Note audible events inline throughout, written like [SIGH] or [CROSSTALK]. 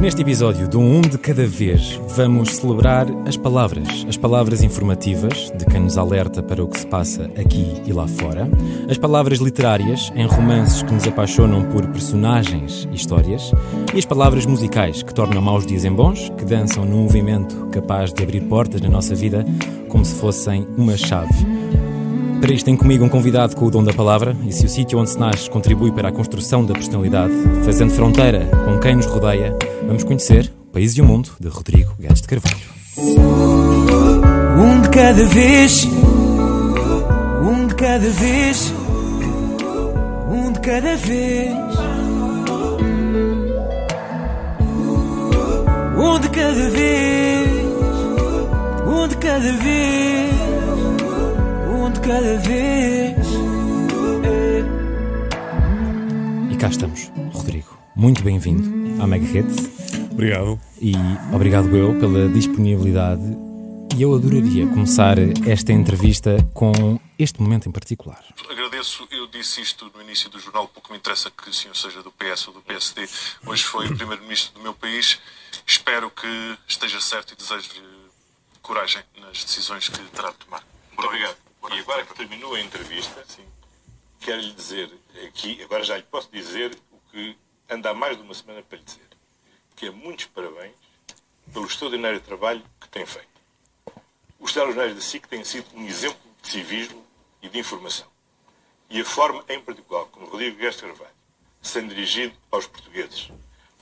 Neste episódio do Um de Cada Vez, vamos celebrar as palavras. As palavras informativas, de quem nos alerta para o que se passa aqui e lá fora. As palavras literárias, em romances que nos apaixonam por personagens e histórias. E as palavras musicais, que tornam maus dias em bons, que dançam num movimento capaz de abrir portas na nossa vida, como se fossem uma chave. Para isto tem comigo um convidado com o dom da palavra e se o sítio onde se nasce contribui para a construção da personalidade, fazendo fronteira com quem nos rodeia, vamos conhecer o País e o Mundo de Rodrigo Guedes de Carvalho. Um de cada vez, um de cada vez, um de cada vez. Um de cada vez, um de cada vez, cada vez. E cá estamos, Rodrigo. Muito bem-vindo à Mega Hits Obrigado. e obrigado eu pela disponibilidade. E eu adoraria começar esta entrevista com este momento em particular. Agradeço, eu disse isto no início do jornal, pouco me interessa que o senhor seja do PS ou do PSD. Hoje foi o primeiro-ministro do meu país. Espero que esteja certo e desejo-lhe coragem nas decisões que terá de tomar. Muito obrigado. E agora que terminou a entrevista, quero lhe dizer aqui, agora já lhe posso dizer o que anda há mais de uma semana para lhe dizer, que é muitos parabéns pelo extraordinário trabalho que tem feito. Os telejornais da SIC têm sido um exemplo de civismo e de informação. E a forma, em particular, como Rodrigo Guedes Carvalho se tem dirigido aos portugueses,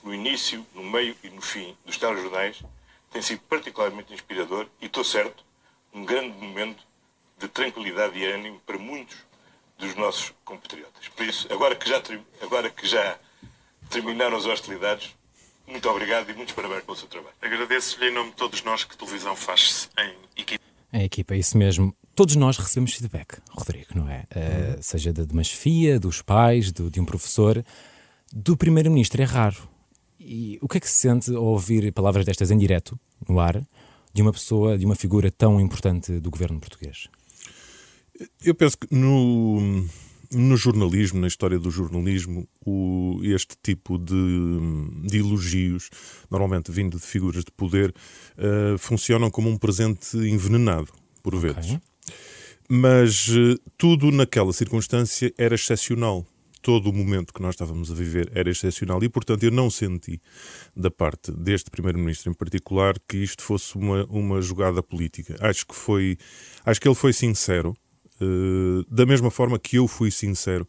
no início, no meio e no fim dos telejornais, tem sido particularmente inspirador e, estou certo, um grande momento de tranquilidade e ânimo para muitos dos nossos compatriotas. Por isso, agora que já, agora que já terminaram as hostilidades, muito obrigado e muitos parabéns pelo seu trabalho. Agradeço-lhe em nome de todos nós que televisão faz-se em equipe. A equipa, é isso mesmo. Todos nós recebemos feedback, Rodrigo, não é? Uh, seja de, de uma chefia, dos pais, do- de um professor. Do primeiro-ministro é raro. E o que é que se sente ao ouvir palavras destas em direto, no ar, de uma pessoa, de uma figura tão importante do governo português? Eu penso que no, no jornalismo, na história do jornalismo, o- este tipo de, de elogios, normalmente vindo de figuras de poder, eh, funcionam como um presente envenenado, por vezes. Mas eh, tudo naquela circunstância era excepcional. Todo o momento que nós estávamos a viver era excepcional e, portanto, eu não senti da parte deste Primeiro-Ministro em particular que isto fosse uma, uma jogada política. Acho que foi, acho que ele foi sincero, da mesma forma que eu fui sincero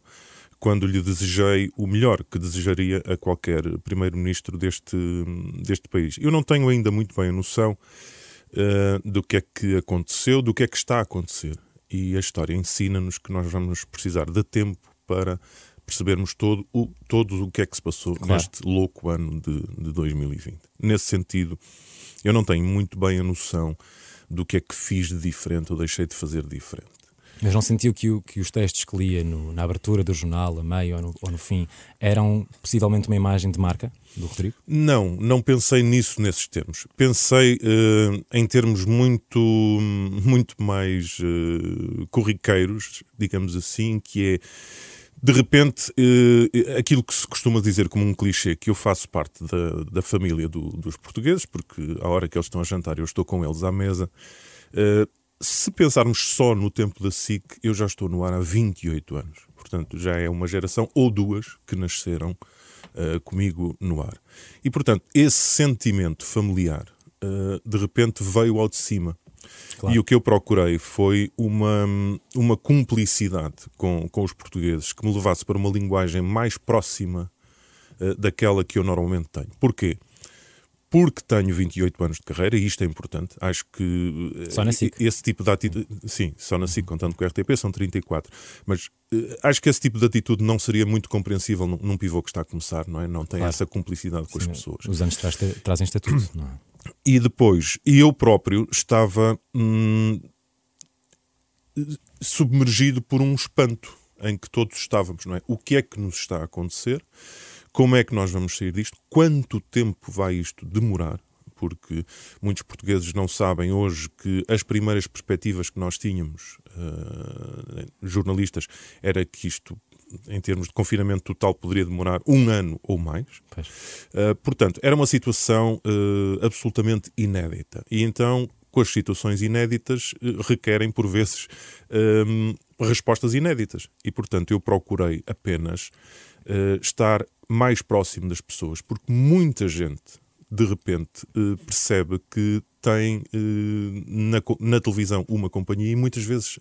quando lhe desejei o melhor que desejaria a qualquer Primeiro-Ministro deste, deste país. Eu não tenho ainda muito bem a noção eh, do que é que aconteceu, do que é que está a acontecer. E a história ensina-nos que nós vamos precisar de tempo para percebermos todo o, todo o que é que se passou Claro. neste louco ano de, de 2020. Nesse sentido, eu não tenho muito bem a noção do que é que fiz de diferente ou deixei de fazer de diferente. Mas não sentiu que, o- que os textos que lia no- na abertura do jornal, a meio ou no, ou no fim, eram possivelmente uma imagem de marca do Rodrigo? Não, não pensei nisso nesses termos. Pensei eh, em termos muito, muito mais eh, corriqueiros, digamos assim, que é de repente eh, aquilo que se costuma dizer como um clichê, que eu faço parte da, da família do- dos portugueses, porque à hora que eles estão a jantar eu estou com eles à mesa. Eh, se pensarmos só no tempo da SIC, eu já estou no ar há 28 anos. Portanto, já é uma geração ou duas que nasceram uh, comigo no ar. E, portanto, esse sentimento familiar uh, de repente veio ao de cima. Claro. E o que eu procurei foi uma, uma cumplicidade com, com os portugueses que me levasse para uma linguagem mais próxima uh, daquela que eu normalmente tenho. Porquê? Porque tenho 28 anos de carreira, e isto é importante, acho que eh, Só na SIC. esse tipo de atitude, sim, só na SIC, contando com o RTP, são 34, mas eh, acho que esse tipo de atitude não seria muito compreensível num, num pivô que está a começar, não é? Não tem Claro. essa cumplicidade com as pessoas. Os anos traz, trazem estatuto, não é? E depois, e eu próprio estava hum, submergido por um espanto em que todos estávamos, não é? O que é que nos está a acontecer? Como é que nós vamos sair disto? Quanto tempo vai isto demorar? Porque muitos portugueses não sabem hoje que as primeiras perspectivas que nós tínhamos, eh, jornalistas, era que isto em termos de confinamento total, poderia demorar um ano ou mais. Pois. portanto, era uma situação absolutamente inédita. E então, com as situações inéditas, requerem, por vezes, respostas inéditas. E, portanto, eu procurei apenas estar mais próximo das pessoas, porque muita gente de repente uh, percebe que tem uh, na, na, televisão uma companhia e muitas vezes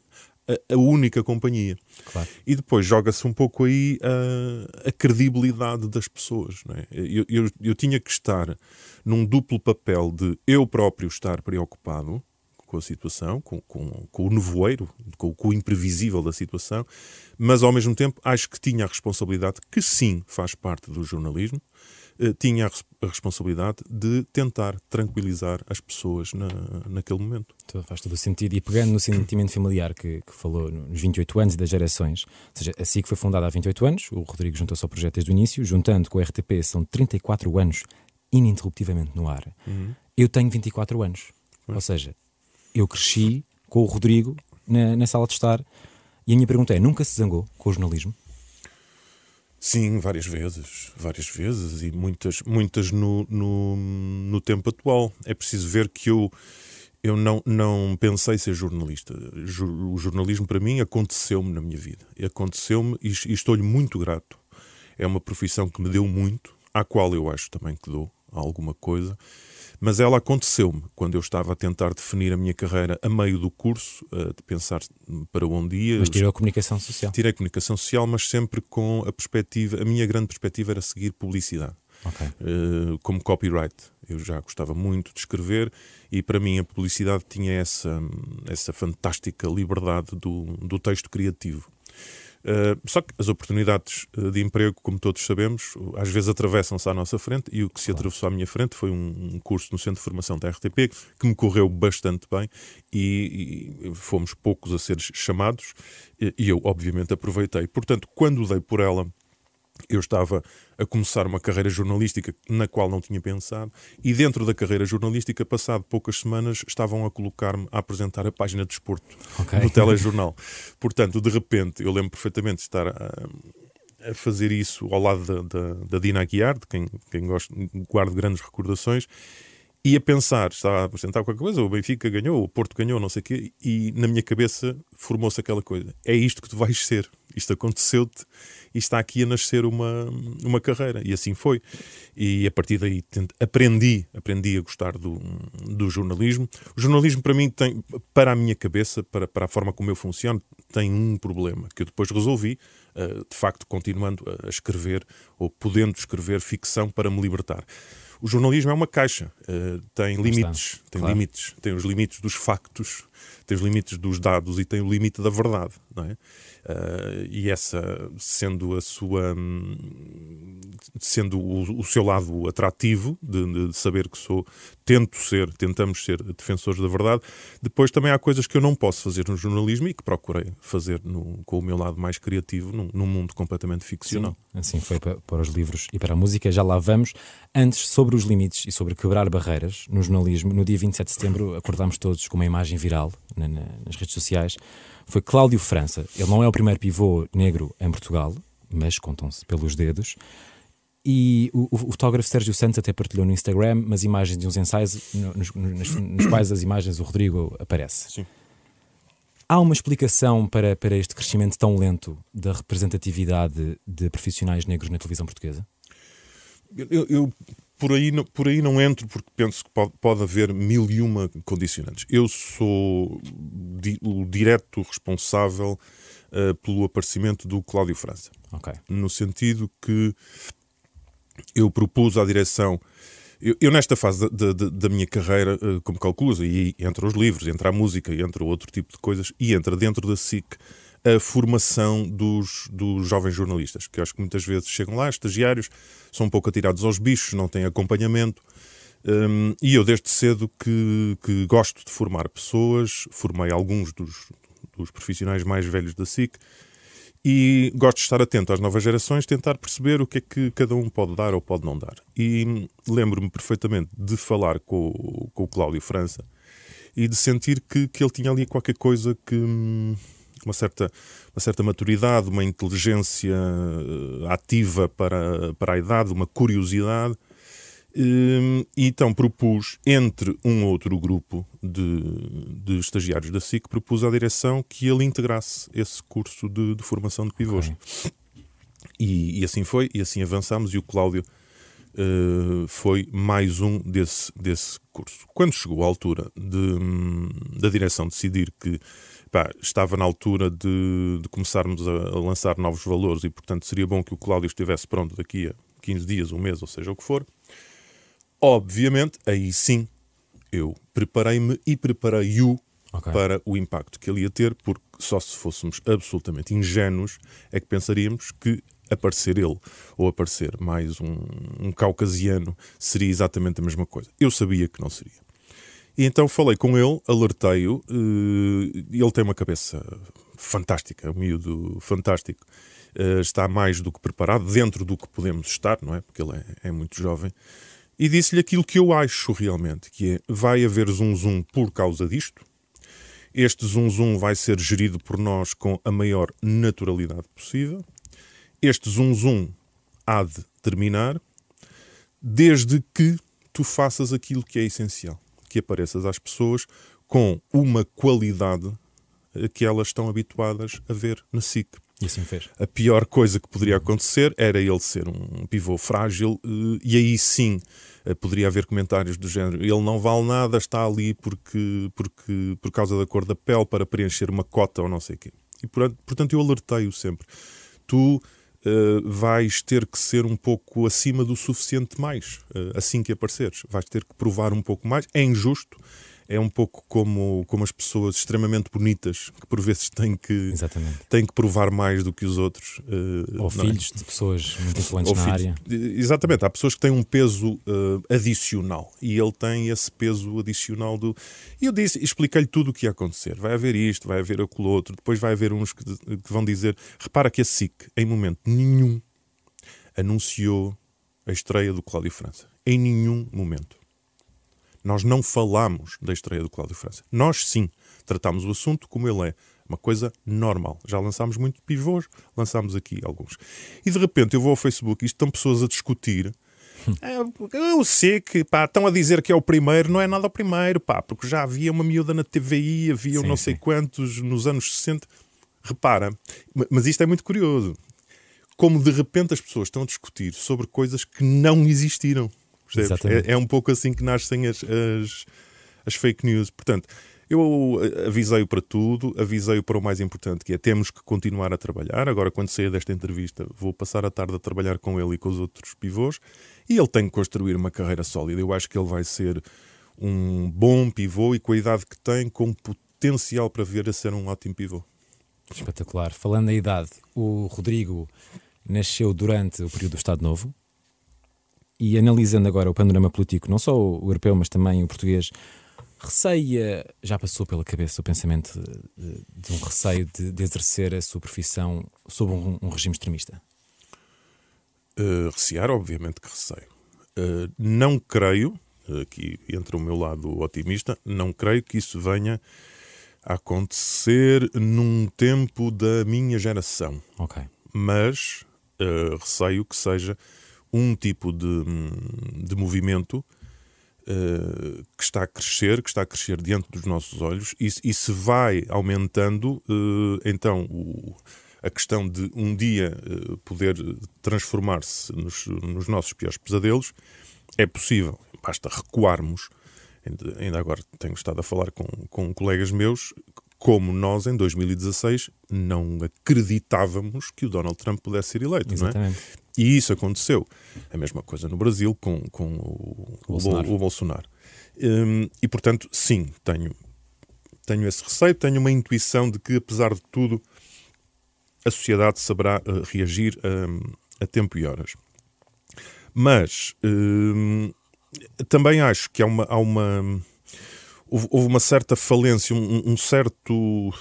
a, a única companhia. Claro. E depois joga-se um pouco aí a, a credibilidade das pessoas. É? Eu, eu, eu tinha que estar num duplo papel de eu próprio estar preocupado com a situação, com, com, com o nevoeiro, com, com, o imprevisível da situação, mas ao mesmo tempo acho que tinha a responsabilidade, que sim faz parte do jornalismo, eh, tinha a, responsabilidade de tentar tranquilizar as pessoas na, naquele momento. Então, faz todo o sentido. E pegando no sentimento familiar que, que, falou nos 28 anos e das gerações, ou seja, a SIC foi fundada há 28 anos, o Rodrigo juntou-se ao projeto desde o início, juntando com o RTP, são 34 anos ininterruptivamente no ar. Uhum. Eu tenho 24 anos. Ou seja, eu cresci com o Rodrigo na, na sala de estar. E a minha pergunta é: nunca se zangou com o jornalismo? Sim, várias vezes, várias vezes e muitas, muitas no, no, no tempo atual. É preciso ver que eu, eu não, não pensei ser jornalista. O jornalismo para mim aconteceu-me na minha vida. Aconteceu-me e, e estou-lhe muito grato. É uma profissão que me deu muito, à qual eu acho também que dou alguma coisa mas ela aconteceu-me quando eu estava a tentar definir a minha carreira a meio do curso, uh, de pensar para onde ia. Mas tirou a comunicação social? Tirei a comunicação social, mas sempre com a perspectiva, a minha grande perspectiva era seguir publicidade. Okay. Uh, como copyright. Eu já gostava muito de escrever e para mim a publicidade tinha essa, essa fantástica liberdade do, do texto criativo. Uh, só que as oportunidades uh, de emprego, como todos sabemos, às vezes atravessam-se à nossa frente e o que se claro. atravessou à minha frente foi um, curso no Centro de Formação da RTP que me correu bastante bem e, e fomos poucos a ser chamados e, e eu, obviamente, aproveitei. Portanto, quando dei por ela eu estava a começar uma carreira jornalística na qual não tinha pensado, e dentro da carreira jornalística, passado poucas semanas, estavam a colocar-me a apresentar a página de desporto okay. no telejornal. Portanto, de repente, eu lembro perfeitamente de estar a, a fazer isso ao lado da, da, da Dina Aguiar, de quem, quem gosto, guardo grandes recordações, e a pensar, estava a apresentar qualquer coisa, o Benfica ganhou, o Porto ganhou, não sei o quê, e na minha cabeça formou-se aquela coisa: é isto que tu vais ser. Isto aconteceu-te e está aqui a nascer uma, uma carreira. E assim foi. E a partir daí aprendi, aprendi a gostar do, do jornalismo. O jornalismo, para mim, tem, para a minha cabeça, para, para a forma como eu funciono, tem um problema que eu depois resolvi, uh, de facto, continuando a escrever ou podendo escrever ficção para me libertar o jornalismo é uma caixa, uh, tem limites, tem claro. limites, tem os limites dos factos, tem os limites dos dados e tem o limite da verdade, não é? Uh, e essa sendo a sua sendo o, o seu lado atrativo de, de, saber que sou tento ser tentamos ser defensores da verdade depois também há coisas que eu não posso fazer no jornalismo e que procurei fazer no, com o meu lado mais criativo num, num mundo completamente ficcional. Sim, assim foi para, para, os livros e para a música. Já lá vamos. Antes sobre os limites e sobre quebrar barreiras no jornalismo no dia 27 de setembro acordámos todos com uma imagem viral na, na, nas redes sociais foi Cláudio França. Ele não é o primeiro pivô negro em Portugal, mas contam-se pelos dedos. E o, o, fotógrafo Sérgio Santos até partilhou no Instagram umas imagens de uns ensaios nos, nos, nos quais as imagens do Rodrigo aparece. Sim. Há uma explicação para, para este crescimento tão lento da representatividade de profissionais negros na televisão portuguesa? Eu, eu por aí, não, por aí não entro porque penso que pode, pode haver mil e uma condicionantes. Eu sou di, o direto responsável uh, pelo aparecimento do Cláudio França. Okay. No sentido que eu propus à direção. Eu, eu nesta fase da, da, da minha carreira, uh, como calculas, e entra os livros, entra a música, entra outro tipo de coisas, e entra dentro da SIC a formação dos, dos jovens jornalistas, que acho que muitas vezes chegam lá, estagiários, são um pouco atirados aos bichos, não têm acompanhamento. Um, e eu, desde cedo, que, que, gosto de formar pessoas, formei alguns dos, dos profissionais mais velhos da SIC e gosto de estar atento às novas gerações, tentar perceber o que é que cada um pode dar ou pode não dar. E lembro-me perfeitamente de falar com, com o Cláudio França e de sentir que, que ele tinha ali qualquer coisa que uma certa, uma certa maturidade, uma inteligência eh, ativa para, para a idade, uma curiosidade. Hum, e então propus, entre um outro grupo de, de estagiários da SIC, propus à direção que ele integrasse esse curso de, de formação de pivôs. Okay. E, e, assim foi, e assim avançamos, e o Cláudio uh, foi mais um desse, desse curso. Quando chegou à altura de, da direção decidir que pá, estava na altura de, de começarmos a, a, lançar novos valores e, portanto, seria bom que o Cláudio estivesse pronto daqui a 15 dias, um mês, ou seja o que for, Obviamente, aí sim, eu preparei-me e preparei-o okay. para o impacto que ele ia ter, porque só se fôssemos absolutamente ingênuos é que pensaríamos que aparecer ele ou aparecer mais um, um caucasiano seria exatamente a mesma coisa. Eu sabia que não seria. E então falei com ele, alertei-o. Uh, ele tem uma cabeça fantástica, um miúdo fantástico. Uh, está mais do que preparado, dentro do que podemos estar, não é? Porque ele é, é muito jovem e disse-lhe aquilo que eu acho realmente, que é, vai haver zum zum por causa disto, este zum zum vai ser gerido por nós com a maior naturalidade possível, este zum zum há de terminar, desde que tu faças aquilo que é essencial, que apareças às pessoas com uma qualidade que elas estão habituadas a ver na SIC. E assim fez. A pior coisa que poderia acontecer era ele ser um pivô frágil, eh, e aí sim eh, poderia haver comentários do género: ele não vale nada, está ali porque, porque, por causa da cor da pele para preencher uma cota ou não sei o quê. E portanto eu alertei-o sempre. Tu Uh, vais ter que ser um pouco acima do suficiente mais uh, assim que apareceres. Vais ter que provar um pouco mais. É injusto, é um pouco como, como as pessoas extremamente bonitas que por vezes têm que, têm que provar mais do que os outros. Uh, Ou é? filhos é? de pessoas muito influentes Ou na área. Exatamente, há pessoas que têm um peso uh, adicional e ele tem esse peso adicional do. E eu disse, expliquei-lhe tudo o que ia acontecer. Vai haver isto, vai haver aquilo outro, depois vai haver uns que, que vão dizer: repara que a SIC, em momento nenhum, anunciou a estreia do Cláudio França. Em nenhum momento. Nós não falamos da estreia do Cláudio França. Nós sim tratamos o assunto como ele é. Uma coisa normal. Já lançámos muito pivôs, lançámos aqui alguns. E de repente eu vou ao Facebook e estão pessoas a discutir. [LAUGHS] É, eu sei que pá, estão a dizer que é o primeiro, não é nada o primeiro, pá, porque já havia uma miúda na TVI, havia sim, não sei sim. quantos nos anos 60. Repara, mas isto é muito curioso. Como de repente as pessoas estão a discutir sobre coisas que não existiram. É, é, um pouco assim que nascem as, as, as fake news. Portanto, eu avisei-o para tudo, avisei-o para o mais importante, que é temos que continuar a trabalhar. Agora, quando sair desta entrevista, vou passar a tarde a trabalhar com ele e com os outros pivôs. E ele tem que construir uma carreira sólida. Eu acho que ele vai ser um bom pivô e com a idade que tem, com potencial para vir a ser um ótimo pivô. Espetacular. Falando da idade, o Rodrigo nasceu durante o período do Estado Novo, e analisando agora o panorama político, não só o europeu, mas também o português, receia, já passou pela cabeça o pensamento de, de um receio de, de, exercer a sua profissão sob um, um regime extremista? Uh, recear, obviamente que receio. Uh, não creio, aqui entra o meu lado otimista, não creio que isso venha a acontecer num tempo da minha geração. Ok. Mas uh, receio que seja um tipo de, de movimento uh, que está a crescer, que está a crescer diante dos nossos olhos, e, e se vai aumentando, uh, então o, a questão de um dia uh, poder transformar-se nos, nos, nossos piores pesadelos é possível. Basta recuarmos. Ainda, agora tenho estado a falar com, com colegas meus como nós, em 2016, não acreditávamos que o Donald Trump pudesse ser eleito. Exatamente. Não é? E isso aconteceu. A mesma coisa no Brasil com, com o, o Bolsonaro. O, Bolsonaro. Um, e, portanto, sim, tenho, tenho esse receio, tenho uma intuição de que, apesar de tudo, a sociedade saberá uh, reagir um, a tempo e horas. Mas um, também acho que há uma. Há uma houve, houve uma certa falência, um, um certo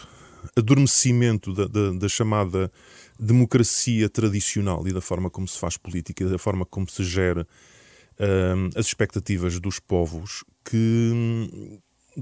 adormecimento da, da, da chamada democracia tradicional e da forma como se faz política, da forma como se gera uh, as expectativas dos povos, que,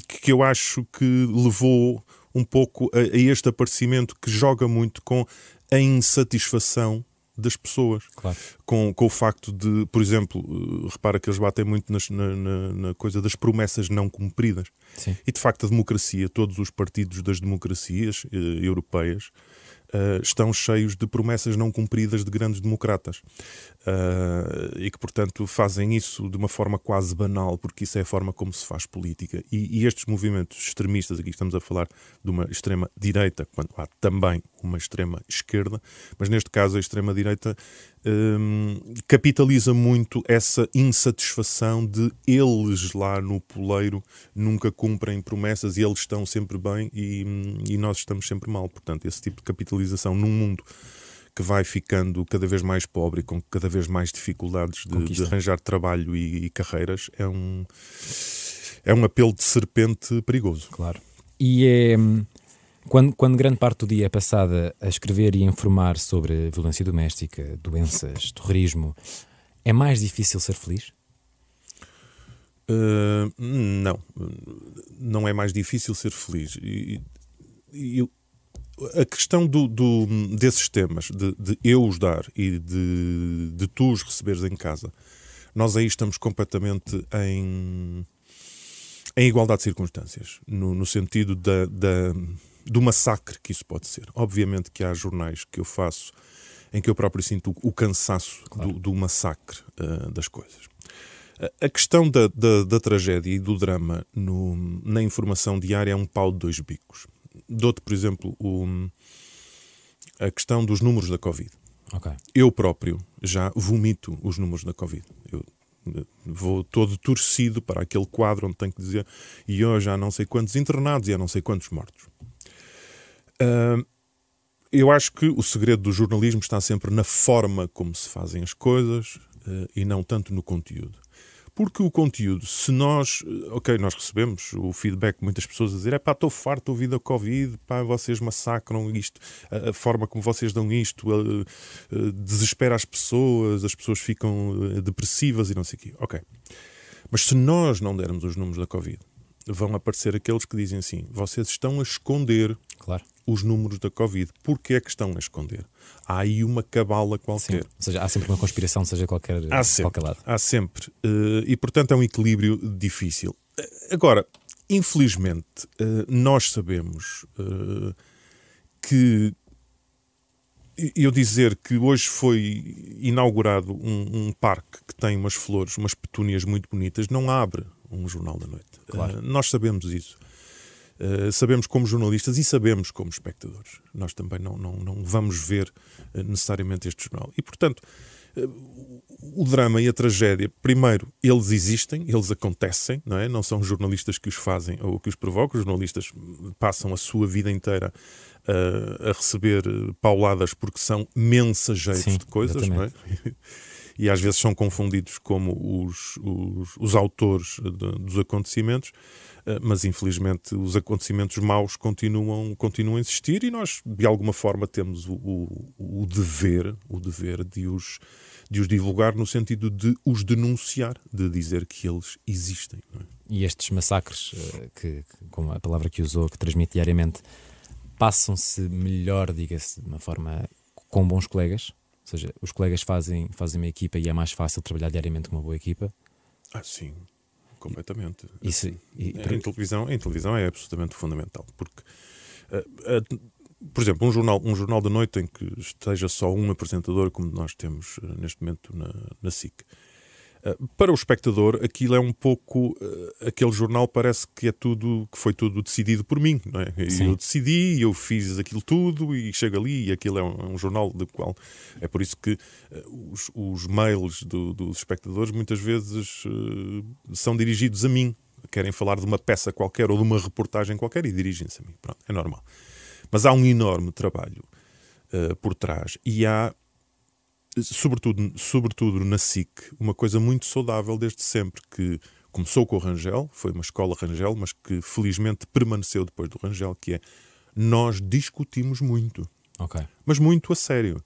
que eu acho que levou um pouco a, a este aparecimento que joga muito com a insatisfação das pessoas. Claro. Com, com o facto de, por exemplo, uh, repara que eles batem muito nas, na, na, na, coisa das promessas não cumpridas. Sim. E de facto a democracia, todos os partidos das democracias uh, europeias, uh, estão cheios de promessas não cumpridas de grandes democratas. Uh, e que, portanto, fazem isso de uma forma quase banal, porque isso é a forma como se faz política. E, e estes movimentos extremistas, aqui estamos a falar de uma extrema-direita, quando há também uma extrema-esquerda, mas neste caso a extrema-direita um, capitaliza muito essa insatisfação de eles lá no poleiro nunca cumprem promessas e eles estão sempre bem e, e nós estamos sempre mal. Portanto, esse tipo de capitalização num mundo que vai ficando cada vez mais pobre e com cada vez mais dificuldades de, de arranjar trabalho e, e, carreiras é um, é um apelo de serpente perigoso. Claro. E é. Quando, quando grande parte do dia é passada a escrever e informar sobre violência doméstica, doenças, terrorismo, é mais difícil ser feliz? Uh, não, não é mais difícil ser feliz. E, e, a questão do, do, desses temas, de, de, eu os dar e de, de tu os receberes em casa, nós aí estamos completamente em, em igualdade de circunstâncias, no, no sentido da, da do massacre que isso pode ser. Obviamente que há jornais que eu faço em que eu próprio sinto o cansaço claro. do, do, massacre uh, das coisas. A questão da, da, da, tragédia e do drama no, na informação diária é um pau de dois bicos. Dou-te, por exemplo, o, a questão dos números da Covid. Okay. Eu próprio já vomito os números da Covid. Eu eh, vou todo torcido para aquele quadro onde tenho que dizer e hoje há não sei quantos internados e há não sei quantos mortos. Uh, eu acho que o segredo do jornalismo está sempre na forma como se fazem as coisas uh, e não tanto no conteúdo. Porque o conteúdo, se nós, eh, ok, nós recebemos o feedback de muitas pessoas a dizer: é pá, estou farto de ouvir da Covid, pá, vocês massacram isto, a, a forma como vocês dão isto desespera as pessoas, as pessoas ficam depressivas e não sei o quê. Ok. Mas se nós não dermos os números da Covid, vão aparecer aqueles que dizem assim: vocês estão a esconder claro. os números da Covid. Porquê é que estão a esconder? Há aí uma cabala qualquer. Sim. Ou seja, há sempre uma conspiração, seja qualquer, há sempre, qualquer lado. Há sempre. Uh, e portanto é um equilíbrio difícil. Uh, agora, infelizmente, uh, nós sabemos que. Eu dizer que hoje foi inaugurado um, um parque que tem umas flores, umas petúnias muito bonitas, não abre um jornal da noite. Claro. Uh, nós sabemos isso. Uh, sabemos como jornalistas e sabemos como espectadores. Nós também não, não, não vamos ver uh, necessariamente este jornal. E, portanto, o drama e a tragédia, primeiro, eles existem, eles acontecem, não é? Não são jornalistas que os fazem ou que os provocam. Os jornalistas passam a sua vida inteira a receber pauladas porque são mensageiros Sim, de coisas, exatamente. não é? [LAUGHS] e às vezes são confundidos como os, os, os autores de, dos acontecimentos, eh, mas infelizmente os acontecimentos maus continuam, continuam a existir e nós de alguma forma temos o, o, o dever, o dever de os, de os divulgar no sentido de os denunciar, de dizer que eles existem. É? E estes massacres, eh, que, como a palavra que usou, que transmite diariamente, passam-se melhor, diga-se, de uma forma com bons colegas? Ou seja, os colegas fazem, fazem uma equipa e é mais fácil trabalhar diariamente com uma boa equipa. Ah, sim, completamente. Isso, e, em, televisão, em televisão é absolutamente fundamental, porque, uh, uh, por exemplo, um jornal, um jornal da noite em que esteja só um apresentador, como nós temos uh, neste momento na, na SIC, eh, para o espectador, aquilo é um pouco. Uh, aquele jornal parece que é tudo, que foi tudo decidido por mim, não é? Sim. Eu decidi, eu fiz aquilo tudo e chego ali e aquilo é um, é um jornal do qual. É por isso que uh, os, os, mails do, dos espectadores muitas vezes uh, são dirigidos a mim. Querem falar de uma peça qualquer ou de uma reportagem qualquer e dirigem-se a mim. Pronto, é normal. Mas há um enorme trabalho por trás e há sobretudo, sobretudo na SIC, uma coisa muito saudável desde sempre, que começou com o Rangel, foi uma escola Rangel, mas que felizmente permaneceu depois do Rangel, que é nós discutimos muito. Okay. Mas muito a sério.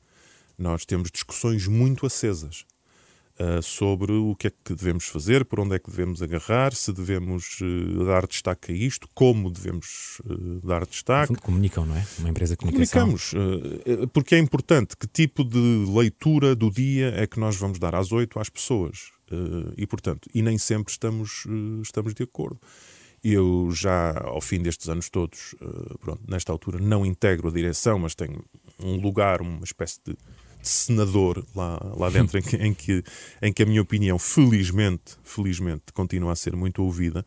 Nós temos discussões muito acesas. Uh, sobre o que é que devemos fazer, por onde é que devemos agarrar, se devemos uh, dar destaque a isto, como devemos uh, dar destaque. Comunicam, não é? Uma empresa de comunicação. Comunicamos, porque é importante que tipo de leitura do dia é que nós vamos dar às oito às pessoas. e, portanto, e nem sempre estamos, estamos de acordo. Eu já, ao fim destes anos todos, pronto, nesta altura, não integro a direção, mas tenho um lugar, uma espécie de senador lá, lá dentro, em, que, em, que, em que a minha opinião, felizmente, felizmente, continua a ser muito ouvida.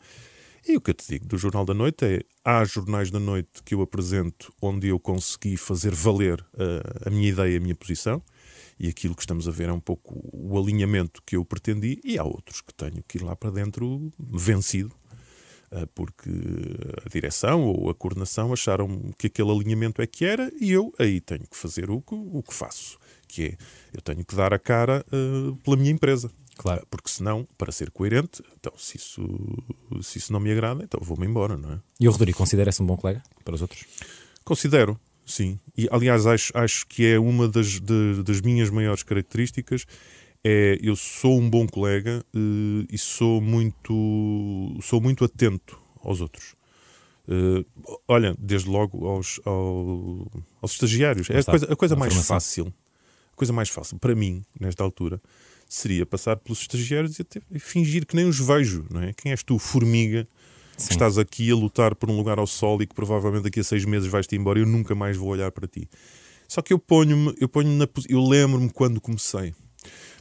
E o que eu te digo do Jornal da Noite é: há jornais da noite que eu apresento onde eu consegui fazer valer a, a minha ideia, a minha posição, e aquilo que estamos a ver é um pouco o alinhamento que eu pretendi, e há outros que tenho que ir lá para dentro vencido, porque a direção ou a coordenação acharam que aquele alinhamento é que era, e eu aí tenho que fazer o que, o que faço que é eu tenho que dar a cara uh, pela minha empresa. Claro. Porque senão, para ser coerente, então se isso, se isso não me agrada, então vou-me embora, não é? E o Rodrigo considera-se um bom colega para os outros? Considero, sim. E aliás, acho, acho que é uma das, de, das minhas maiores características. É, eu sou um bom colega uh, e sou muito, sou muito atento aos outros. Uh, olha, desde logo aos, aos, aos estagiários. É a coisa, a coisa mais fácil coisa mais fácil para mim, nesta altura, seria passar pelos estagiários e, até, fingir que nem os vejo, não é? Quem és tu, formiga, Sim. que estás aqui a lutar por um lugar ao sol e que provavelmente daqui a seis meses vais-te embora e eu nunca mais vou olhar para ti. Só que eu ponho-me, eu ponho na eu lembro-me quando comecei.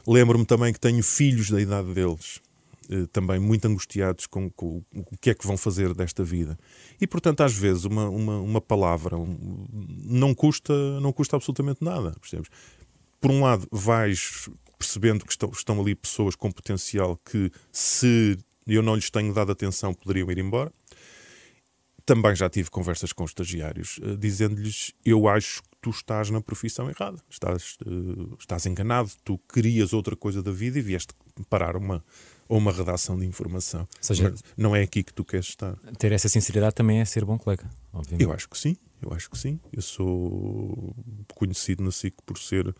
Lembro-me também que tenho filhos da idade deles, eh, também muito angustiados com, com, o que é que vão fazer desta vida. E portanto, às vezes, uma, uma, uma palavra um, não custa, não custa absolutamente nada. Percebes? Por um lado, vais percebendo que estão, estão ali pessoas com potencial que, se eu não lhes tenho dado atenção, poderiam ir embora. Também já tive conversas com estagiários uh, dizendo-lhes: Eu acho que tu estás na profissão errada, estás, uh, estás enganado, tu querias outra coisa da vida e vieste parar uma, uma redação de informação. Ou seja, não é aqui que tu queres estar. Ter essa sinceridade também é ser bom colega, obviamente. Eu acho que sim, eu acho que sim. Eu sou conhecido na SIC por ser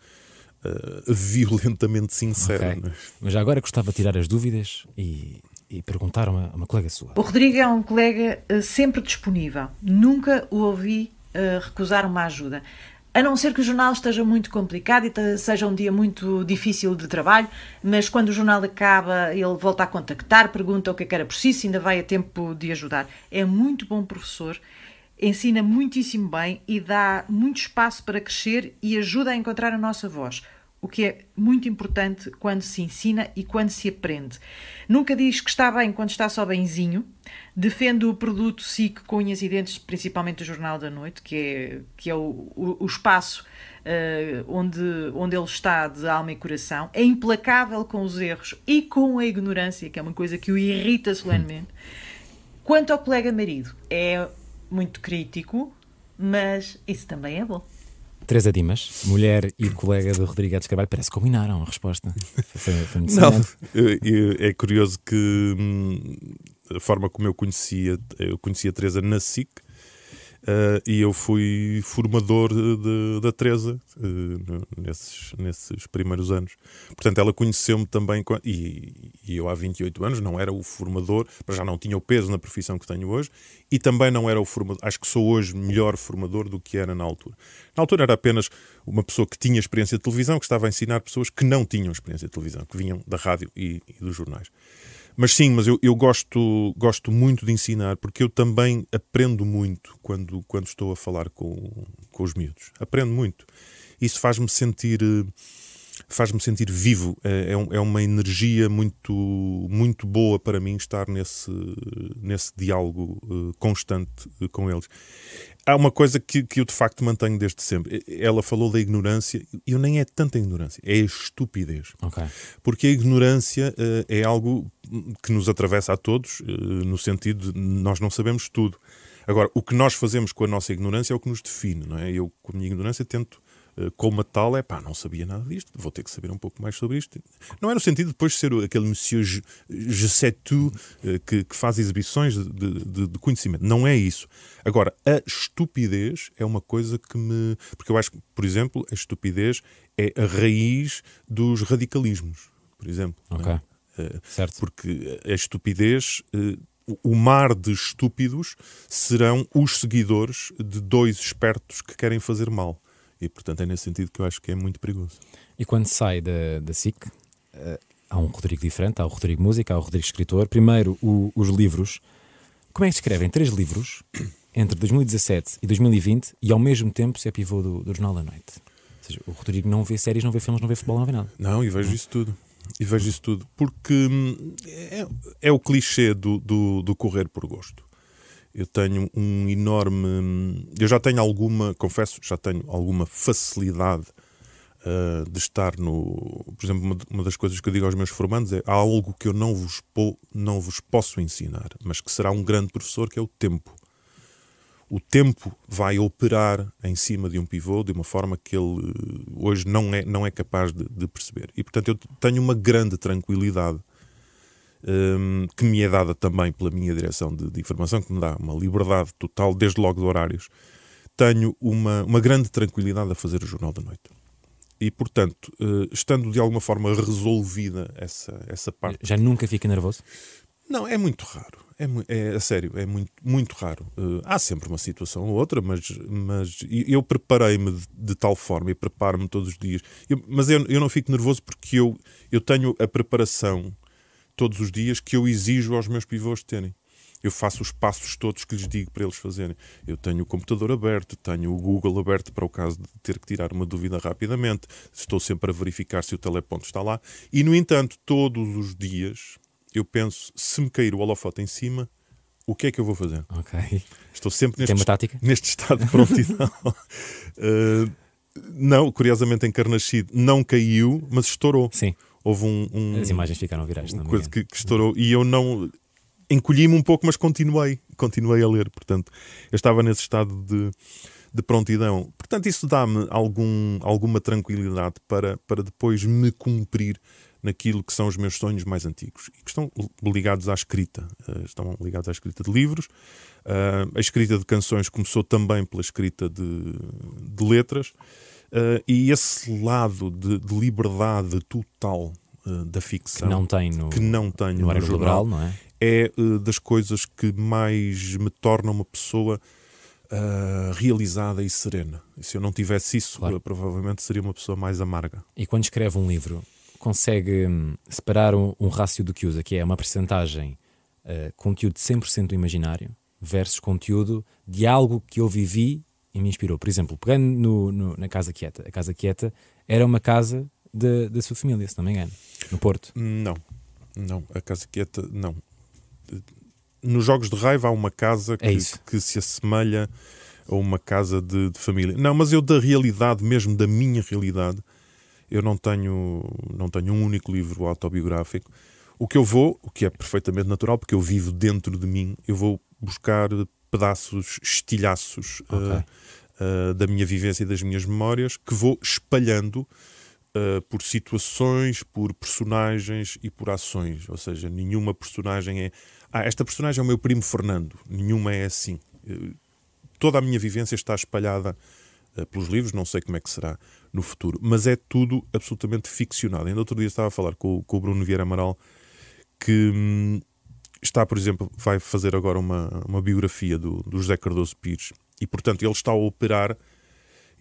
uh, violentamente sincero. Okay. Mas... mas agora gostava de tirar as dúvidas e, e perguntar a uma, uma, colega sua. O Rodrigo é um colega uh, sempre disponível. Nunca o ouvi uh, recusar uma ajuda. A não ser que o jornal esteja muito complicado e seja um dia muito difícil de trabalho, mas quando o jornal acaba, ele volta a contactar, pergunta o que é que era preciso, ainda vai a tempo de ajudar. É muito bom professor, ensina muitíssimo bem e dá muito espaço para crescer e ajuda a encontrar a nossa voz o que é muito importante quando se ensina e quando se aprende. Nunca diz que está bem quando está só benzinho. Defende o produto SIC com unhas e dentes, principalmente o Jornal da Noite, que é, que é o, o, o espaço uh, onde, onde ele está de alma e coração. É implacável com os erros e com a ignorância, que é uma coisa que o irrita solenemente. Quanto ao colega marido, é muito crítico, mas isso também é bom. Teresa Dimas, mulher e colega de Rodrigo Edes Carvalho, parece que combinaram a resposta. Foi, foi muito Não, é curioso que hum, a forma como eu conhecia, eu conhecia a Teresa na SIC, Uh, e eu fui formador da Teresa uh, nesses, nesses primeiros anos. Portanto, ela conheceu-me também, e, e, eu há 28 anos não era o formador, mas já não tinha o peso na profissão que tenho hoje, e também não era o formador, acho que sou hoje melhor formador do que era na altura. Na altura era apenas uma pessoa que tinha experiência de televisão, que estava a ensinar pessoas que não tinham experiência de televisão, que vinham da rádio e, e dos jornais. Mas sim, mas eu, eu gosto, gosto muito de ensinar porque eu também aprendo muito quando, quando estou a falar com, com os miúdos. Aprendo muito. Isso faz-me sentir faz-me sentir vivo. É, é, é, uma energia muito, muito boa para mim estar nesse, nesse diálogo uh, constante uh, com eles. Há uma coisa que, que eu de facto mantenho desde sempre. Ela falou da ignorância, e nem é tanta ignorância, é a estupidez. Okay. Porque a ignorância uh, é algo que nos atravessa a todos, no sentido de nós não sabemos tudo. Agora, o que nós fazemos com a nossa ignorância é o que nos define, não é? Eu, com a minha ignorância, tento eh, como tal, é pá, não sabia nada disto, vou ter que saber um pouco mais sobre isto. Não é no sentido de depois de ser aquele monsieur je, je sais tout eh, que, que, faz exibições de, de, de, conhecimento. Não é isso. Agora, a estupidez é uma coisa que me. Porque eu acho que, por exemplo, a estupidez é a raiz dos radicalismos por exemplo. não Ok. é? Eh, Certo. porque a estupidez, o mar de estúpidos serão os seguidores de dois espertos que querem fazer mal. E, portanto, é nesse sentido que eu acho que é muito perigoso. E quando sai da, da SIC, eh, há um Rodrigo diferente, há o Rodrigo Música, há o Rodrigo Escritor. Primeiro, o- os livros. Como é que se escrevem três livros entre 2017 e 2020 e ao mesmo tempo se é pivô do, do Jornal da Noite? Ou seja, o Rodrigo não vê séries, não vê filmes, não vê futebol, não vê nada. Não, e vejo isso tudo. E vejo isso tudo. Porque hum, é, é o clichê do, do, do correr por gosto. Eu tenho um enorme. Eu já tenho alguma, confesso, já tenho alguma facilidade ah, de estar no. Por exemplo, uma, uma das coisas que eu digo aos meus formandos é há algo que eu não vos, po, não vos posso ensinar, mas que será um grande professor, que é o tempo. O tempo vai operar em cima de um pivô de uma forma que ele eh, hoje não é, não é capaz de, de perceber. E, portanto, eu tenho uma grande tranquilidade hum, que me é dada também pela minha direção de, de informação, que me dá uma liberdade total, desde logo de horários. Tenho uma, uma grande tranquilidade a fazer o Jornal da Noite. E, portanto, eh, estando de alguma forma resolvida essa, essa parte Já nunca fica nervoso? não, é muito raro. É, é a sério, é muito, muito raro. Eh, há sempre uma situação ou outra, mas, mas eu preparei-me de, de tal forma e preparo-me todos os dias. Eu- mas eu, eu não fico nervoso porque eu, eu tenho a preparação todos os dias que eu exijo aos meus pivôs terem. Eu faço os passos todos que lhes digo para eles fazerem. Eu tenho o computador aberto, tenho o Google aberto para o caso de ter que tirar uma dúvida rapidamente. Estou sempre a verificar se o teleponto está lá. E, no entanto, todos os dias eu penso, se me cair o holofote em cima, o que é que eu vou fazer? Ok. Estou sempre neste, neste estado de prontidão. Uh, [LAUGHS] não, curiosamente em não caiu, mas estourou. Sim. Houve um, um- As imagens ficaram virais. me coisa que, que estourou e eu não encolhi-me um pouco, mas continuei, continuei a ler. Portanto, eu estava nesse estado de, de prontidão. Portanto, isso dá-me algum, alguma tranquilidade para, para depois me cumprir naquilo que são os meus sonhos mais antigos e que estão ligados à escrita. Eh, estão ligados à escrita de livros. Eh, a escrita de canções começou também pela escrita de, de letras. Eh, e esse lado de, de liberdade total eh, da Que ficção não tem no, que não tenho no no jornal liberal, não é? é eh, das coisas que mais me tornam uma pessoa ah, realizada e serena. E se eu não tivesse isso, Claro. eh, provavelmente seria uma pessoa mais amarga. E quando escreve um livro, consegue hum, separar um, um rácio do que usa, que é uma percentagem uh, conteúdo 100% imaginário versus conteúdo de algo que eu vivi e me inspirou. Por exemplo, pegando no- no- na Casa Quieta. A Casa Quieta era uma casa da- da sua família, se não me engano, no Porto. Não, não. A casa quieta, não. Nos jogos de raiva há uma casa que, É que se assemelha a uma casa de, de família. Não, mas eu da realidade, mesmo da minha realidade, eu não tenho, não tenho um único livro autobiográfico. O que eu vou, o que é perfeitamente natural, porque eu vivo dentro de mim, eu vou buscar pedaços, estilhaços Ok. ah, ah, da minha vivência e das minhas memórias que vou espalhando ah, por situações, por personagens e por ações. Ou seja, nenhuma personagem é. Ah, esta personagem é o meu primo Fernando. Nenhuma é assim. Eh, Toda a minha vivência está espalhada eh, pelos livros, não sei como é que será no futuro, mas é tudo absolutamente ficcionado. Ainda outro dia estava a falar com, o- com o Bruno Vieira Amaral que hum, está, por exemplo, vai fazer agora uma, uma biografia do, do José Cardoso Pires e, portanto, ele está a operar,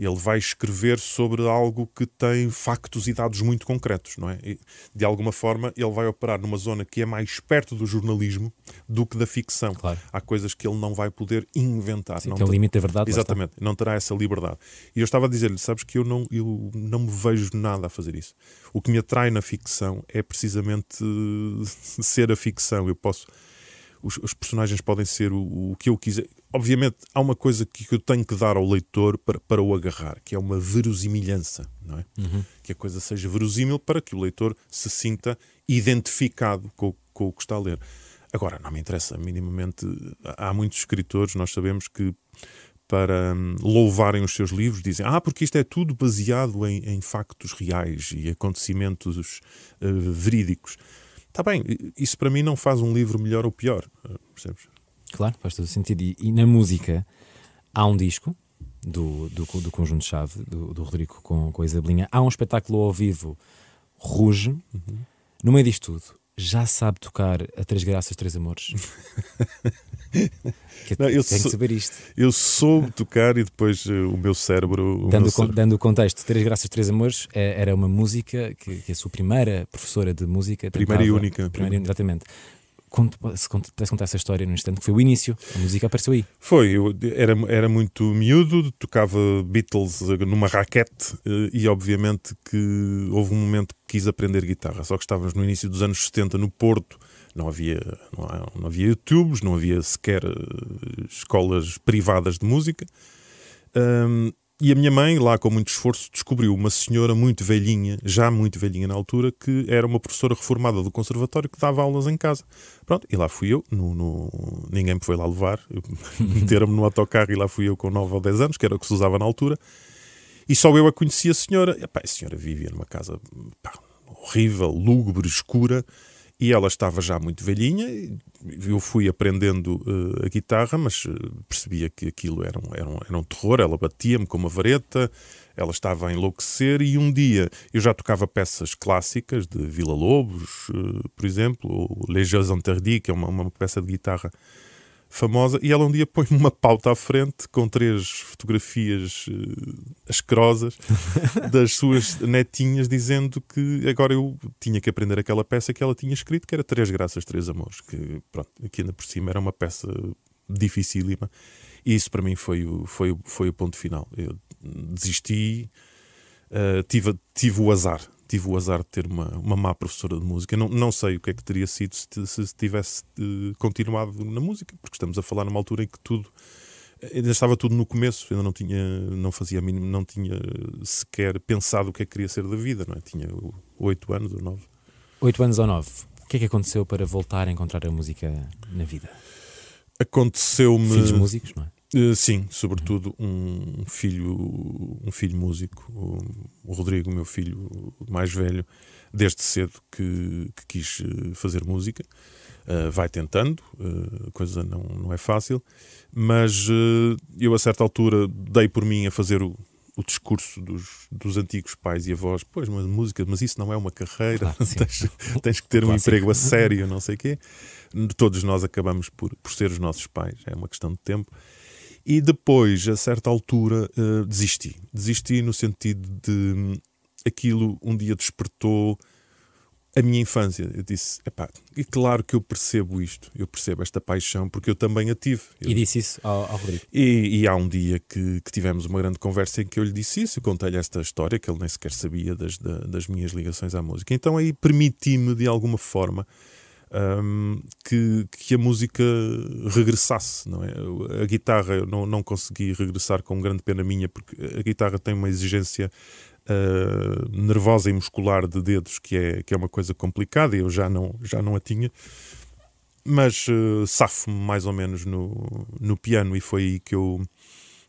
ele vai escrever sobre algo que tem factos e dados muito concretos, não é? E, de alguma forma, ele vai operar numa zona que é mais perto do jornalismo do que da ficção. Claro. Há coisas que ele não vai poder inventar. Sim, não tem um te- limite da verdade. Exatamente, não terá essa liberdade. E eu estava a dizer-lhe, sabes que eu não, eu não me vejo nada a fazer isso. O que me atrai na ficção é precisamente [LAUGHS] ser a ficção. Eu posso. Os, os personagens podem ser o, o que eu quiser. Obviamente, há uma coisa que eu tenho que dar ao leitor para, para o agarrar, que é uma verosimilhança, não é? Que a coisa seja verosímil para que o leitor se sinta identificado com, com o que está a ler. Agora, não me interessa minimamente. Há muitos escritores, nós sabemos que para hum, louvarem os seus livros dizem ah, porque isto é tudo baseado em, em factos reais e acontecimentos eh, verídicos. Está bem, isso para mim não faz um livro melhor ou pior, eh, percebes? Claro, faz todo sentido. E, e na música há um disco do, do, do Conjunto Chave, do, do Rodrigo com, com a Isabelinha. Há um espetáculo ao vivo, Ruge. No meio disto tudo, já sabe tocar a Três Graças, Três Amores? [LAUGHS] que, Não, eu tenho sou- que saber isto. Eu soube tocar e depois eh, o meu cérebro. o Dando, meu cérebro- dando o contexto, Três Graças, Três Amores é- era uma música que, que a sua primeira professora de música. Primeira e única. Primeira, e- exatamente. Conte, se pudesse contar essa história num instante, que foi o início, a música apareceu aí. Foi, eu era, era muito miúdo, tocava Beatles eh, numa raquete eh, e obviamente que houve um momento que quis aprender guitarra, só que estávamos no início dos anos 70 no Porto, não havia, não, havia YouTubes, não havia sequer eh, escolas privadas de música. Ahm, e a minha mãe, lá com muito esforço, descobriu uma senhora muito velhinha, já muito velhinha na altura, que era uma professora reformada do conservatório que dava aulas em casa. Pronto, e lá fui eu, no, no- ninguém me foi lá levar, [LAUGHS] meteram-me no autocarro e lá fui eu com 9 ou 10 anos, que era o que se usava na altura, e só eu a conhecia a senhora. E, pá, a senhora vivia numa casa pá, horrível, lúgubre, escura, e ela estava já muito velhinha. Eu fui aprendendo eh, a guitarra, mas eh, percebia que aquilo era um, era um, era um terror. Ela batia-me com uma vareta, ela estava a enlouquecer. E um dia eu já tocava peças clássicas de Vila Lobos, eh, por exemplo, ou Les Jeux Interdits, que é uma, uma peça de guitarra famosa, e ela um dia põe uma pauta à frente com três fotografias eh, asquerosas [LAUGHS] das suas netinhas, dizendo que agora eu tinha que aprender aquela peça que ela tinha escrito, que era Três Graças, Três Amores, que pronto, aqui ainda por cima era uma peça dificílima, e isso para mim foi o, foi foi o ponto final. Eu desisti, eh, tive, tive o azar. Tive o azar de ter uma, uma má professora de música. Não, não sei o que é que teria sido se, se tivesse eh, continuado na música, porque estamos a falar numa altura em que tudo ainda estava tudo no começo, ainda não tinha, não fazia a mínima- não tinha sequer pensado o que é que queria ser da vida, não é? Tinha oito anos ou nove. Oito anos ou nove. O que é que aconteceu para voltar a encontrar a música na vida? Aconteceu-me. Filhos músicos, não é? Eh, sim, sobretudo um filho, um filho músico, o, Rodrigo, meu filho mais velho, desde cedo que, que quis eh, fazer música. Eh, vai tentando, a coisa não, não é fácil, mas eu a certa altura dei por mim a fazer o, o discurso dos, dos antigos pais e avós, pois, mas música, mas isso não é uma carreira, Claro, [LAUGHS] tens, tens que ter um emprego a sério, não sei o quê. Todos nós acabamos por, por ser os nossos pais, é uma questão de tempo. E depois, a certa altura, eh, desisti. Desisti no sentido de hum, aquilo um dia despertou a minha infância. Eu disse, epá, e claro que eu percebo isto, eu percebo esta paixão, porque eu também a tive. Eu- E disse isso ao, ao Rodrigo. e, e há um dia que, que tivemos uma grande conversa em que eu lhe disse isso, eu contei-lhe esta história que ele nem sequer sabia das, da- das minhas ligações à música. Então aí permiti-me, de alguma forma, hum, que, que a música regressasse. Não é? A guitarra eu não, não consegui regressar com grande pena minha, porque a guitarra tem uma exigência ah, nervosa e muscular de dedos que é, que é uma coisa complicada e eu já não, já não a tinha mas eh, safo-me mais ou menos no, no piano e foi aí que eu,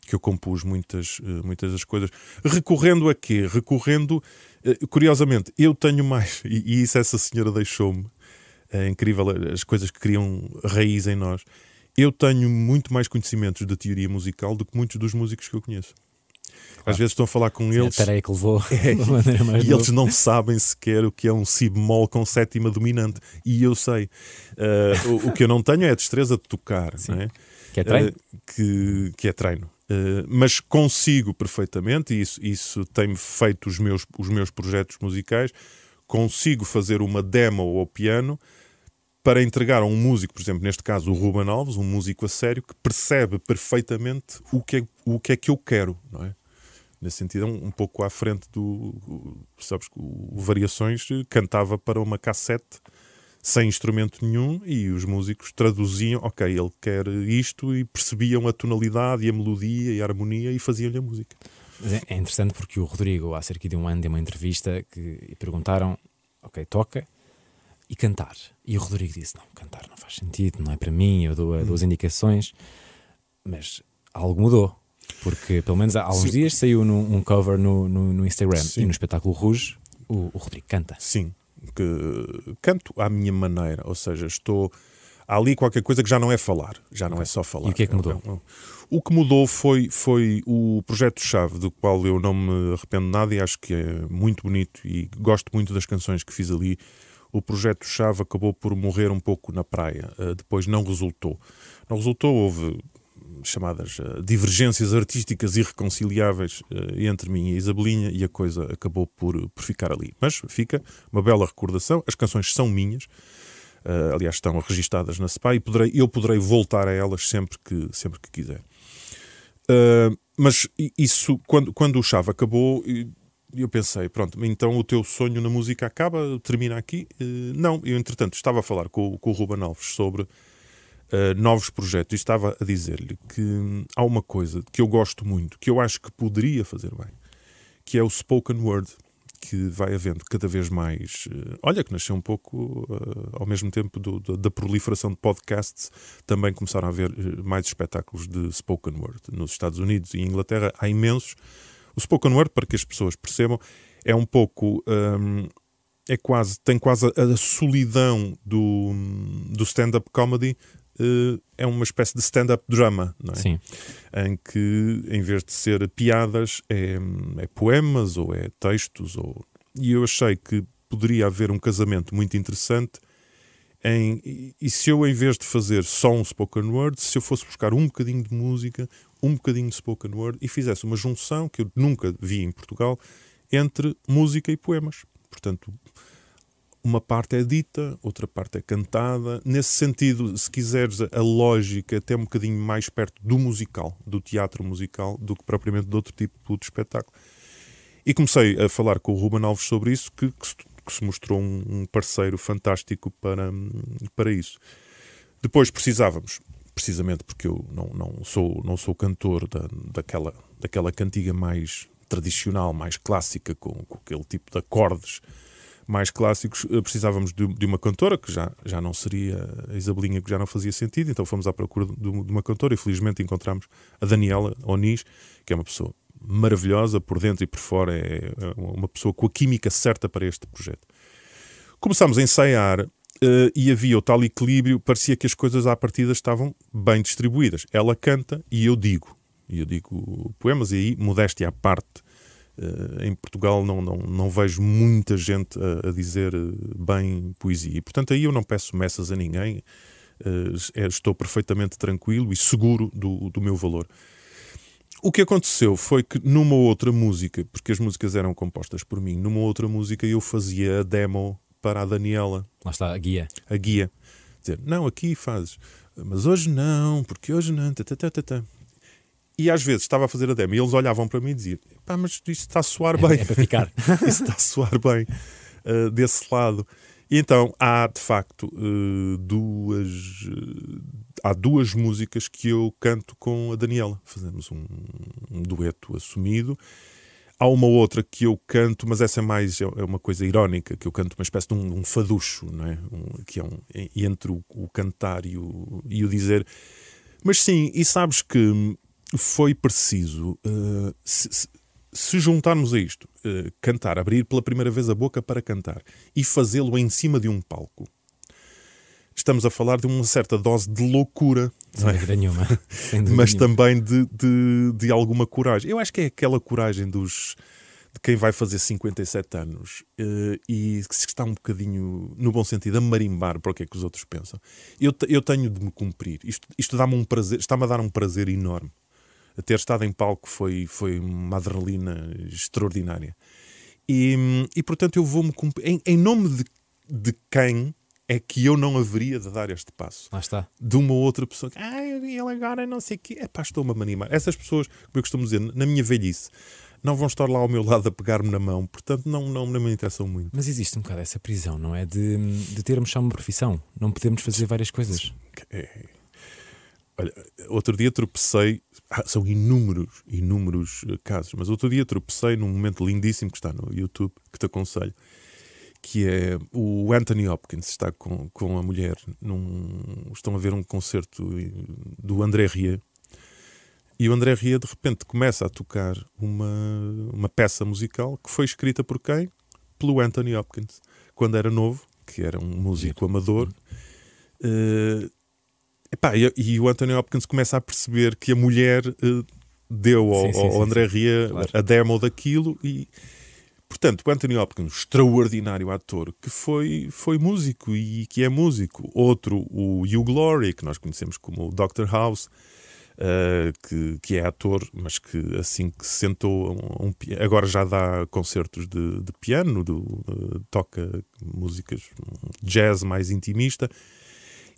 que eu compus muitas, eh, muitas das coisas. Recorrendo a quê? Recorrendo, eh, curiosamente, eu tenho mais, e, e isso essa senhora deixou-me, é incrível as coisas que criam raiz em nós. Eu tenho muito mais conhecimentos de teoria musical do que muitos dos músicos que eu conheço. Às vezes estou a falar com É a eles tareia que levou [LAUGHS] de uma maneira mais e nova. eles não sabem sequer o que é um si bemol com sétima dominante. E eu sei. Uh, o, o que eu não tenho é a destreza de tocar, é? Que é treino. Uh, que, que é treino. Uh, mas consigo perfeitamente, e isso, isso tem feito os meus, os meus projetos musicais, consigo fazer uma demo ao piano para entregar a um músico, por exemplo, neste caso o Ruben Alves, um músico a sério, que percebe perfeitamente o que é, o que, é que eu quero, não é? Nesse sentido, é um, um pouco à frente do. Sabes que o Variações cantava para uma cassete sem instrumento nenhum e os músicos traduziam, ok, ele quer isto e percebiam a tonalidade e a melodia e a harmonia e faziam-lhe a música. É é interessante porque o Rodrigo, há cerca de um ano, deu uma entrevista que perguntaram: Ok, toca e cantar. E o Rodrigo disse: Não, cantar não faz sentido, não é para mim, eu dou, dou as indicações. Mas algo mudou. Porque pelo menos há, uns Sim. dias saiu num, um cover no, no, no Instagram Sim. e no espetáculo Rouge o, o Rodrigo canta. Sim, que canto à minha maneira, ou seja, estou. Há ali qualquer coisa que já não é falar, já não é só falar. E o que é que mudou? O que mudou foi, foi o projeto-chave, do qual eu não me arrependo nada e acho que é muito bonito e gosto muito das canções que fiz ali. O projeto-chave acabou por morrer um pouco na praia. Uh, depois não resultou. Não resultou, houve chamadas uh, divergências artísticas irreconciliáveis uh, entre mim e Isabelinha e a coisa acabou por, por ficar ali. Mas fica uma bela recordação. As canções são minhas. Uh, aliás, estão registadas na SPA e poderei, eu poderei voltar a elas sempre que, sempre que quiser. Uh, mas isso, quando, quando o Chave acabou, eu pensei, pronto, então o teu sonho na música acaba, termina aqui? Uh, não, eu entretanto estava a falar com, com o Ruben Alves sobre novos projetos e estava a dizer-lhe que há uma coisa que eu gosto muito, que eu acho que poderia fazer bem, que é o spoken word que vai havendo cada vez mais. Uh, olha, que nasceu um pouco uh, ao mesmo tempo do, do, da proliferação de podcasts, também começaram a haver uh, mais espetáculos de spoken word. Nos Estados Unidos e Inglaterra há imensos. O spoken word, para que as pessoas percebam, é um pouco. Um, é quase, tem quase a, solidão do, do stand-up comedy é uma espécie de stand-up drama, não é? Sim. Em que, em vez de ser piadas, é, é poemas ou é textos. Ou... E eu achei que poderia haver um casamento muito interessante em, e se eu, em vez de fazer só um spoken word, se eu fosse buscar um bocadinho de música, um bocadinho de spoken word e fizesse uma junção que eu nunca vi em Portugal entre música e poemas. Portanto, uma parte é dita, outra parte é cantada. Nesse sentido, se quiseres, a lógica até um bocadinho mais perto do musical, do teatro musical, do que propriamente de outro tipo de espetáculo. E comecei a falar com o Ruben Alves sobre isso, que, que, se, que se, mostrou um, parceiro fantástico para, para isso. Depois precisávamos, precisamente porque eu não, não, sou, não sou cantor da, daquela, daquela cantiga mais tradicional, mais clássica, com, com aquele tipo de acordes mais clássicos, eh, precisávamos de, de, uma cantora, que já, já não seria a Isabelinha, que já não fazia sentido, então fomos à procura de, de uma cantora e felizmente encontramos a Daniela Onis, que é uma pessoa maravilhosa, por dentro e por fora, é, é uma pessoa com a química certa para este projeto. Começámos a ensaiar uh, e havia o tal equilíbrio, parecia que as coisas à partida estavam bem distribuídas. Ela canta e eu digo. E eu digo poemas, e aí, modéstia à parte, Uh, em Portugal não, não, não vejo muita gente a, a, dizer eh, bem poesia. E, portanto, aí eu não peço messas a ninguém. Uh, estou perfeitamente tranquilo e seguro do, do meu valor. O que aconteceu foi que numa outra música, porque as músicas eram compostas por mim, numa outra música eu fazia a demo para a Daniela. Lá está, a guia. A guia. Dizer, não, aqui fazes, mas hoje não, porque hoje não. Tata, tata, tata. E às vezes estava a fazer a demo e eles olhavam para mim e diziam: pá, mas isto [LAUGHS] está a soar bem. É, é para ficar. isto está a soar bem uh, desse lado. E então há de facto uh, duas. Uh, há duas músicas que eu canto com a Daniela. Fazemos um, um, dueto assumido. Há uma outra que eu canto, mas essa é mais é, é uma coisa irónica, que eu canto uma espécie de um, um faducho, não é? Um, que é um, entre o, o cantar e o, e o dizer. Mas sim, e sabes que foi preciso, uh, se, se, juntarmos a isto, uh, cantar, abrir pela primeira vez a boca para cantar e fazê-lo em cima de um palco, estamos a falar de uma certa dose de loucura. Sem é? dúvida nenhuma. Sem [LAUGHS] dúvida mas nenhuma. também de, de, de, alguma coragem. Eu acho que é aquela coragem dos de quem vai fazer 57 anos uh, e que se está um bocadinho, no bom sentido, a marimbar para o que é que os outros pensam. Eu, eu tenho de me cumprir. Isto, isto dá-me um prazer, está-me a dar um prazer enorme ter estado em palco foi, foi uma adrenalina extraordinária. E, e portanto eu vou-me cumprir. Em, em, nome de, de quem é que eu não haveria de dar este passo? Lá está. De uma outra pessoa que, ah, ele agora não sei o quê. É pá, estou-me a animar. Essas pessoas, como eu costumo dizer, na minha velhice, não vão estar lá ao meu lado a pegar-me na mão, portanto não, não, não me interessam muito. Mas existe um bocado essa prisão, não é? De, de termos só uma profissão, não podemos fazer várias coisas. É. Olha, outro dia tropecei ah, são inúmeros, inúmeros eh, casos. Mas outro dia tropecei num momento lindíssimo que está no YouTube, que te aconselho, que é o Anthony Hopkins está com, com a mulher, num, estão a ver um concerto do André Rie, e o André Rie de repente começa a tocar uma, uma peça musical que foi escrita por quem? Pelo Anthony Hopkins, quando era novo, que era um músico amador. Uh, Epá, e, e, o Anthony Hopkins começa a perceber que a mulher uh, deu ao, sim, sim, ao André Ria claro. a demo daquilo e portanto, o Anthony Hopkins, extraordinário ator, que foi, foi músico e que é músico. Outro, o Hugh Laurie, que nós conhecemos como o Dr. House, uh, que, que é ator, mas que assim que se sentou, um, um, agora já dá concertos de, de piano, do, uh, toca músicas jazz mais intimista.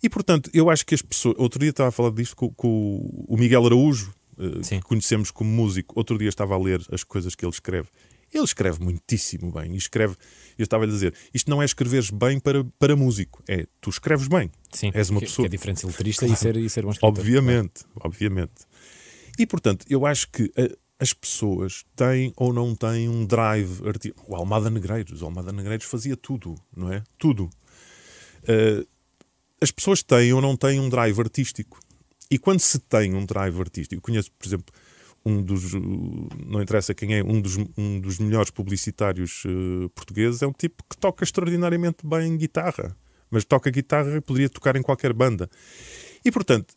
E portanto, eu acho que as pessoas. Outro dia estava a falar disto com, com o Miguel Araújo, uh, que conhecemos como músico. Outro dia estava a ler as coisas que ele escreve. Ele escreve muitíssimo bem e escreve. Eu estava a lhe dizer, isto não é escreveres bem para, para músico, é tu escreves bem. Sim, és uma que, pessoa. Que é diferente de letrista claro. e, ser, e ser bom escritor. Obviamente, claro. obviamente. E portanto, eu acho que a, as pessoas têm ou não têm um drive artístico. O Almada Negreiros, o Almada Negreiros fazia tudo, não é? Tudo. Uh, as pessoas têm ou não têm um drive artístico. E quando se tem um drive artístico, conheço, por exemplo, um dos, não interessa quem é, um dos, um dos melhores publicitários uh, portugueses, é um tipo que toca extraordinariamente bem guitarra, mas toca guitarra e poderia tocar em qualquer banda. E portanto,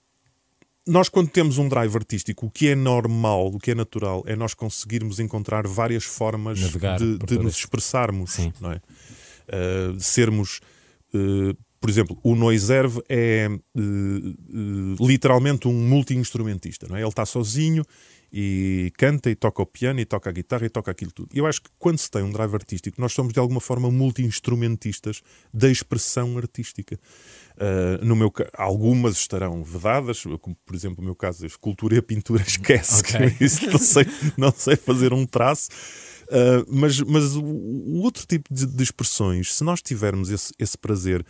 nós quando temos um drive artístico, o que é normal, o que é natural, é nós conseguirmos encontrar várias formas Navegar de, de nos expressarmos, Sim. não é? Uh, sermos uh, por exemplo, o Noiserve é uh, uh, literalmente um multi-instrumentista. É? Ele está sozinho e canta e toca o piano e toca a guitarra e toca aquilo tudo. Eu acho que quando se tem um drive artístico, nós somos de alguma forma multi-instrumentistas da expressão artística. Uh, no meu algumas estarão vedadas, como por exemplo o meu caso, a escultura e a pintura [LAUGHS] esquece okay. não sei, não sei fazer um traço. Uh, mas, mas o outro tipo de, de, expressões, se nós tivermos esse, esse prazer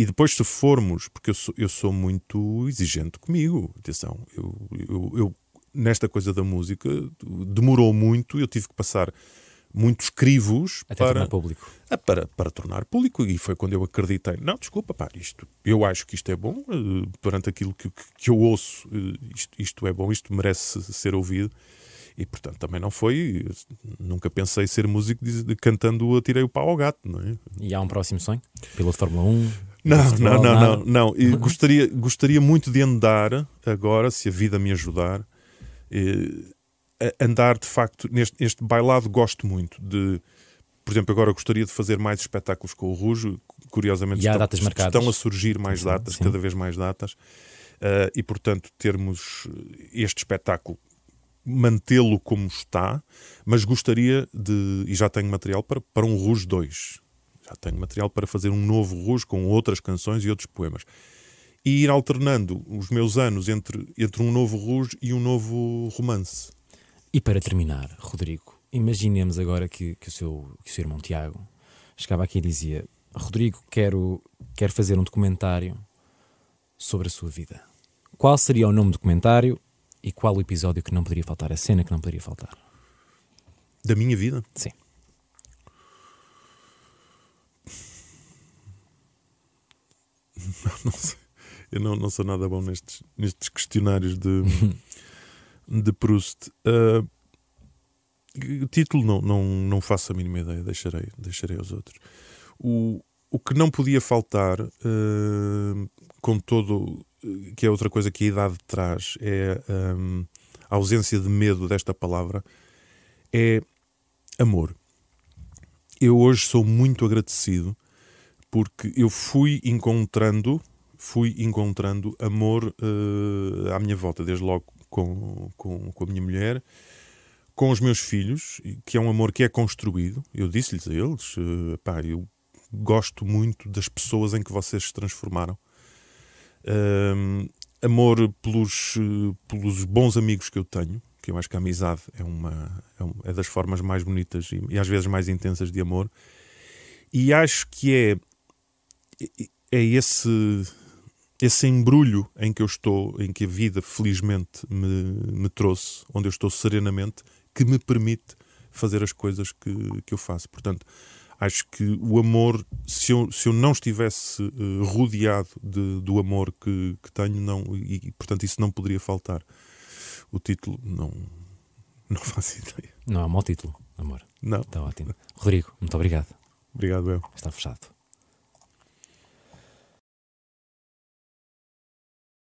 e depois, se formos, porque eu sou, eu sou muito exigente comigo, atenção, eu, eu, eu, nesta coisa da música demorou muito, eu tive que passar muitos crivos Até para, tornar público. Para, para tornar público, e foi quando eu acreditei: não, desculpa, pá, isto, eu acho que isto é bom, uh, perante aquilo que, que eu ouço, uh, isto, isto é bom, isto merece ser ouvido. E portanto também não foi. Nunca pensei ser músico de, de, cantando Atirei o pau ao gato, não é? E há um próximo sonho? Piloto de Fórmula 1? Não, não, não, não, não. E gostaria, gostaria muito de andar agora, se a vida me ajudar, andar de facto neste, neste bailado. Gosto muito de, por exemplo, agora gostaria de fazer mais espetáculos com o Rujo. Curiosamente, estão, estão a surgir mais datas, Sim. cada vez mais datas, uh, e portanto termos este espetáculo mantê-lo como está, mas gostaria de, e já tenho material para, para um Rouge 2. Já tenho material para fazer um novo Rouge com outras canções e outros poemas. E ir alternando os meus anos entre, entre um novo Rouge e um novo romance. E para terminar, Rodrigo, imaginemos agora que, que, o, seu, que o seu irmão Tiago chegava aqui e dizia: Rodrigo, quero, quero fazer um documentário sobre a sua vida. Qual seria o nome do documentário e qual o episódio que não poderia faltar, a cena que não poderia faltar? Da minha vida? Sim. Não, [LAUGHS] não sei. Eu não, não sou nada bom nestes, nestes questionários de, [LAUGHS] de Proust. Uh, o título não, não, não faço a mínima ideia, deixarei, deixarei aos outros. O, o que não podia faltar, uh, com todo, que é outra coisa que a idade traz, é um, a ausência de medo desta palavra, é amor. Eu hoje sou muito agradecido porque eu fui encontrando, fui encontrando amor uh, à minha volta, desde logo com, com, com a minha mulher, com os meus filhos, que é um amor que é construído. Eu disse-lhes a eles, uh, pá, eu gosto muito das pessoas em que vocês se transformaram. Um, amor pelos, pelos bons amigos que eu tenho, que eu acho que a amizade é uma é, das formas mais bonitas e, e, às vezes mais intensas de amor. E acho que é é esse esse embrulho em que eu estou, em que a vida felizmente me, me trouxe, onde eu estou serenamente, que me permite fazer as coisas que, que eu faço. Portanto, acho que o amor, se eu, se eu não estivesse uh, rodeado de, do amor que, que tenho, não, e, portanto isso não poderia faltar. O título não, [LAUGHS] não faço ideia. Não é um mau título, amor. Não. Está ótimo. Rodrigo, muito obrigado. Obrigado, eu. Está fechado.